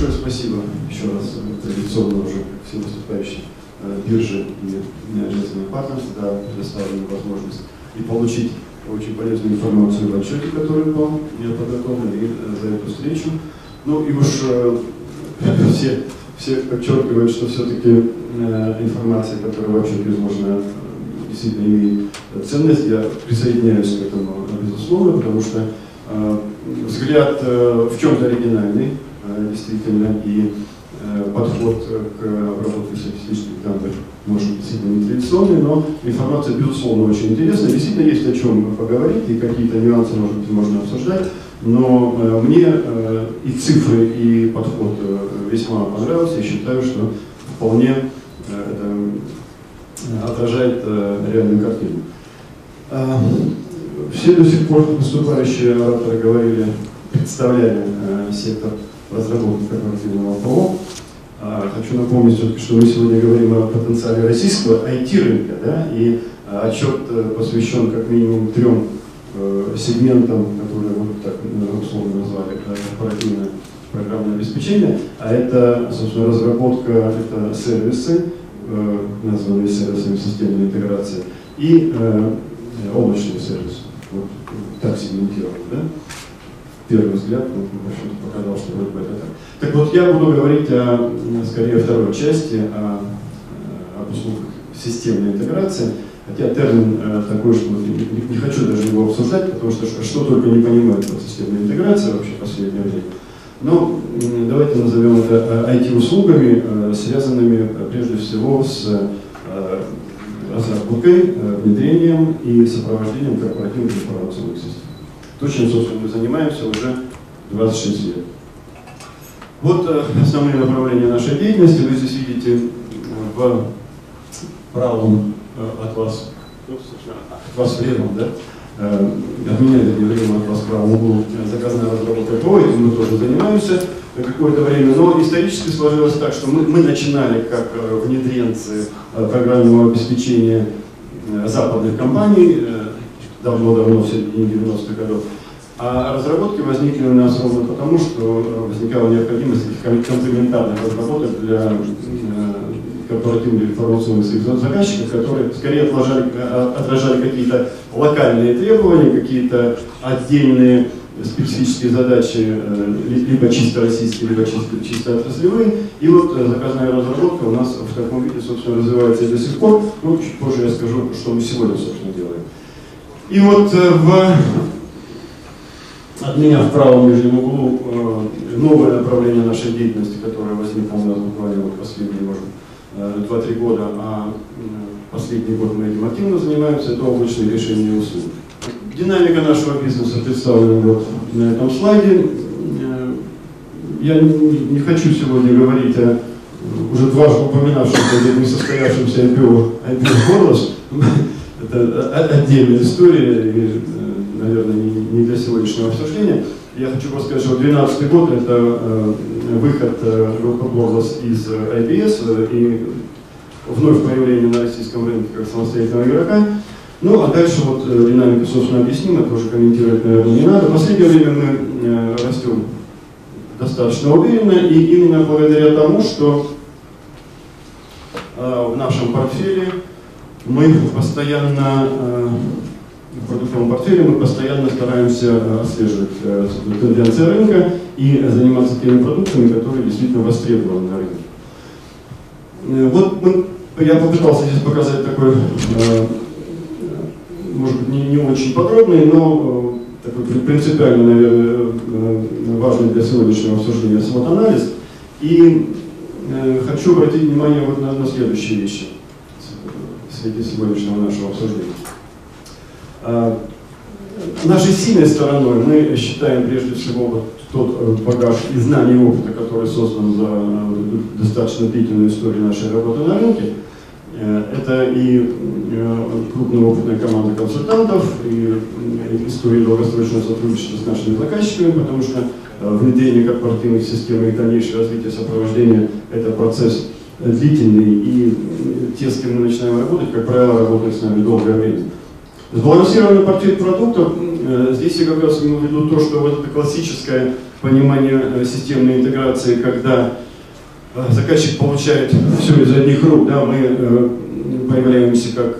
Большое спасибо еще раз традиционно уже всем выступающим бирже и Дженсен Partners за предоставленную возможность и получить очень полезную информацию в отчете, который был подготовлен, и за эту встречу. Ну и уж все, все подчеркивают, что все-таки информация, которая вообще безусловно действительно имеет ценность, я присоединяюсь к этому безусловно, потому что э, взгляд э, в чем-то оригинальный, э, действительно, и э, подход к обработке статистических данных может быть действительно нетрадиционный, но информация, безусловно, очень интересная. Действительно есть о чем поговорить, и какие-то нюансы, может быть, можно обсуждать. Но э, мне э, и цифры, и подход э, весьма понравился. Я считаю, что вполне э, отражает э, реальную картину. Э, все до сих пор выступающие ораторы говорили, представляли э, сектор разработки корпоративного ПО. Э, хочу напомнить что мы сегодня говорим о потенциале российского IT-рынка, да, и э, отчет э, посвящен как минимум трем э, сегментам, которые вот так э, условно назвали корпоративное программное обеспечение, а это, собственно, разработка, это сервисы, э, названные сервисами системной интеграции, и э, облачный сервис. Вот, так сегментирован, да? Первый взгляд, ну, в общем показал, что вроде бы это так. Так вот, я буду говорить о, скорее, второй части, о, э, об услугах системной интеграции. Хотя термин э, такой, что не, не, не хочу даже его обсуждать, потому что что, только не понимает под системной интеграцией вообще в последнее время. Но давайте назовем это IT-услугами, э, связанными э, прежде всего с э, разработкой, внедрением и сопровождением корпоративных информационных систем. То, чем, собственно, мы занимаемся уже 26 лет. Вот основные направления нашей деятельности. Вы здесь видите в правом от вас, от вас в левом, да? Э, от меня это время от вас правом углу заказная разработка ПО, этим мы тоже занимаемся какое-то время, но исторически сложилось так, что мы, мы начинали как э, внедренцы э, программного обеспечения западных компаний, давно-давно, в середине 90-х годов, а разработки возникли у нас ровно потому, что возникала необходимость комплементарных разработок для корпоративных информационных заказчиков, которые скорее отражали, э, отражали какие-то локальные требования, какие-то отдельные специфические задачи, э, либо чисто российские, либо чисто, чисто отраслевые. И вот э, заказная разработка у нас в таком виде, собственно, развивается до сих пор. Ну, чуть позже я скажу, что мы сегодня, собственно, делаем. И вот в от меня в правом нижнем углу новое направление нашей деятельности, которое возникло у нас буквально вот последние, может 2-3 года, а последний год мы этим активно занимаемся, это облачные решения услуг. Динамика нашего бизнеса представлена вот на этом слайде. Э, я не хочу сегодня говорить о уже дважды упоминавшемся несостоявшемся IPO, IPO. Это отдельная история, э, наверное, не для сегодняшнего обсуждения. Я хочу просто сказать, что 2012 год это э, выход э, Горлос из IBS э, и вновь появление на российском рынке как самостоятельного игрока. Ну, а дальше вот динамика, собственно, объяснима, тоже комментировать, наверное, не надо. В последнее время мы растем достаточно уверенно, и именно благодаря тому, что в нашем портфеле мы постоянно продуктовом портфеле мы постоянно стараемся э, отслеживать э, тенденции рынка и заниматься теми продуктами, которые действительно востребованы на рынке. Э, вот я попытался здесь показать такой, может быть, не, очень подробный, но такой принципиально, наверное, важный для сегодняшнего обсуждения свод-анализ. И хочу обратить внимание вот на, на следующие вещи в свете сегодняшнего нашего обсуждения. А, нашей сильной стороной мы считаем прежде всего вот тот э, багаж и знания и опыта, который создан за э, достаточно длительную историю нашей работы на рынке. Э, это и крупная опытная команда консультантов, и история долгосрочного сотрудничества с нашими заказчиками, потому что внедрение корпоративных систем и дальнейшее развитие сопровождения – это процесс длительный, и те, с кем мы начинаем работать, как правило, работают с нами долгое время. Сбалансированный портфель продуктов, здесь я как раз имею в виду то, что вот это классическое понимание системной интеграции, когда заказчик получает все из одних рук, да, мы появляемся как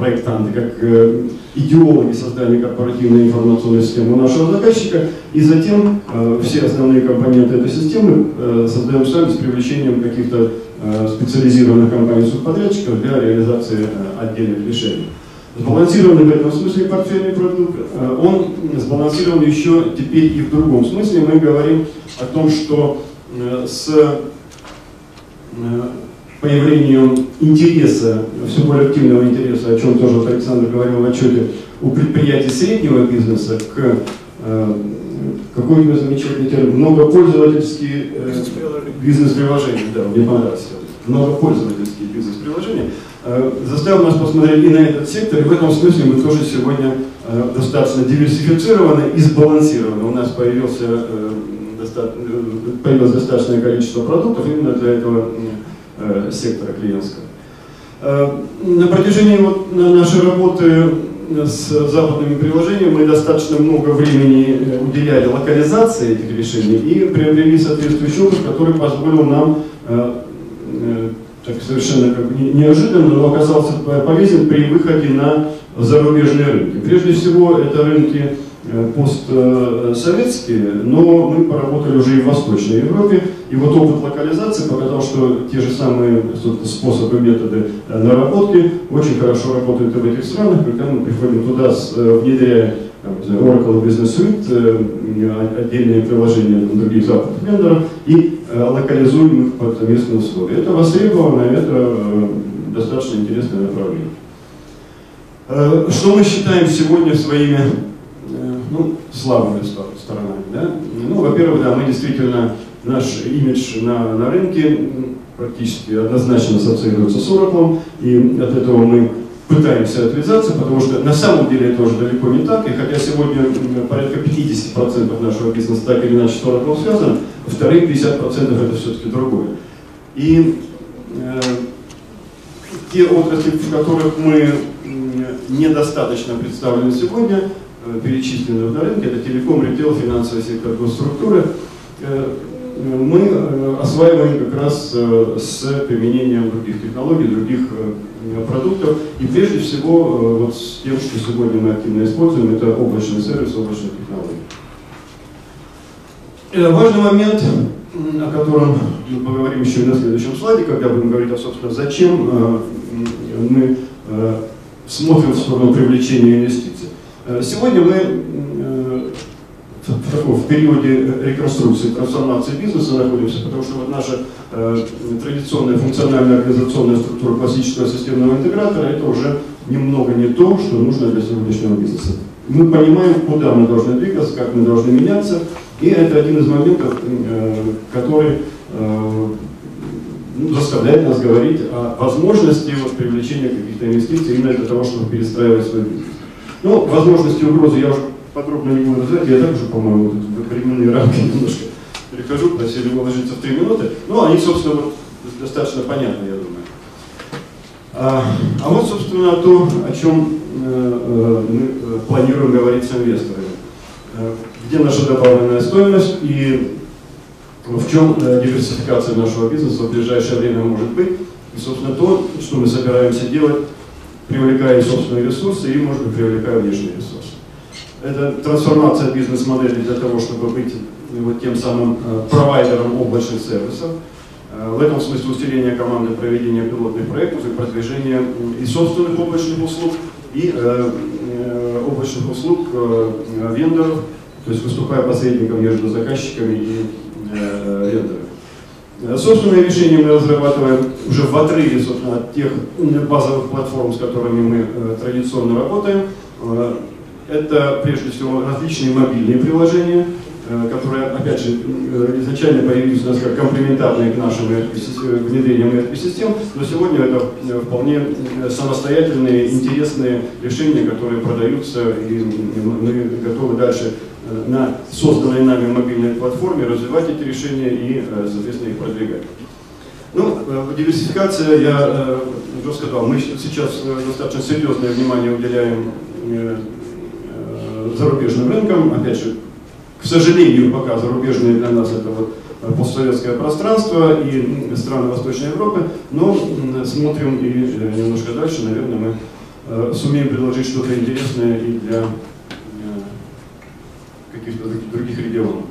проектанты, как э, идеологи создания корпоративной информационной системы у нашего заказчика, и затем э, все основные компоненты этой системы э, создаем сами с привлечением каких-то э, специализированных компаний-субподрядчиков для реализации э, отдельных решений. Сбалансированный в этом смысле портфельный продукт, э, он сбалансирован еще теперь и в другом смысле. Мы говорим о том, что э, с э, появлением интереса, все более активного интереса, о чем тоже Александр говорил в отчете, у предприятий среднего бизнеса к э, какой у замечательный термин, многопользовательские э, бизнес-приложения, да, мне понравился, многопользовательские бизнес-приложения, э, заставил нас посмотреть и на этот сектор, и в этом смысле мы тоже сегодня э, достаточно диверсифицированы и сбалансированы. У нас появился, э, доста э, появилось достаточное количество продуктов именно для этого Э, сектора клиентского. Э, на протяжении вот нашей работы с западными приложениями мы достаточно много времени э, уделяли локализации этих решений и приобрели соответствующий опыт, который позволил нам так совершенно как неожиданно, но оказался полезен при выходе на зарубежные рынки. Прежде всего, это рынки Э, постсоветские, но мы поработали уже и в Восточной Европе, и вот опыт локализации показал, что те же самые способы, методы э, наработки очень хорошо работают и в этих странах, когда мы приходим туда, э, внедряя Oracle Business Suite, отдельные приложения других западных вендоров, и локализуем их под местные условия. Это востребовано, это достаточно интересное направление. Что мы считаем сегодня своими ну, слабыми сторонами. Да? Ну, во-первых, да, мы действительно, наш имидж на, на рынке практически однозначно ассоциируется с Oracle, и от этого мы пытаемся отвязаться, потому что на самом деле это уже далеко не так, и хотя сегодня порядка 50% нашего бизнеса так или иначе с Oracle связан, вторые 50% это все-таки другое. И э, те отрасли, в которых мы недостаточно представлены сегодня, Э, перечисленных на рынке, это телеком, ритейл, финансовый сектор, госструктуры, э, мы э, осваиваем как раз с применением других технологий, других продуктов. И прежде всего вот с тем, что сегодня мы активно используем, это облачный сервис, облачные технологии. Важный момент, о котором мы поговорим еще и на следующем слайде, когда будем говорить, о, собственно, зачем мы смотрим в сторону привлечения инвестиций. Э, сегодня мы э, в, периоде реконструкции, трансформации бизнеса находимся, потому что вот наша э, традиционная функциональная организационная структура классического системного интегратора это уже немного не то, что нужно для сегодняшнего бизнеса. Мы понимаем, куда мы должны двигаться, как мы должны меняться, и это один из моментов, который ну, заставляет нас говорить о возможности вот, привлечения каких-то инвестиций именно для того, чтобы перестраивать свой бизнес. Ну, возможности угрозы я уже подробно не буду называть, я также, по-моему, вот временные рамки немножко перехожу, просили выложиться в три минуты. Ну, они, собственно, вот, достаточно понятны, я думаю. А, а вот, собственно, то, о чем э, э, мы э, планируем говорить с инвесторами. Э, где наша добавленная стоимость и в чем диверсификация нашего бизнеса в ближайшее время может быть. И, собственно, то, что мы собираемся делать привлекая собственные ресурсы и, может быть, привлекая внешние ресурсы. Это трансформация бизнес-модели для того, чтобы быть вот тем самым э, провайдером облачных сервисов. Э, в этом смысле усиление команды проведения пилотных проектов и продвижение и собственных облачных услуг, и э, облачных услуг вендоров, то есть выступая посредником между заказчиками и вендорами. Э, собственное решение мы разрабатываем уже в отрыве собственно, от тех базовых платформ, с которыми мы э, традиционно работаем. Э, это прежде всего различные мобильные приложения, которые, опять же, изначально появились у нас как комплементарные к нашим внедрениям ERP-систем, но сегодня это вполне самостоятельные, интересные решения, которые продаются, и мы готовы дальше на созданной нами мобильной платформе, развивать эти решения и, э, соответственно, их продвигать. Ну, э, диверсификация, я уже сказал, мы сейчас э, достаточно серьезное внимание уделяем э, э, зарубежным рынкам. Опять же, к сожалению, пока зарубежные для нас это вот постсоветское пространство и страны Восточной Европы, но смотрим и немножко дальше, наверное, мы сумеем предложить что-то интересное и для каких-то других регионов.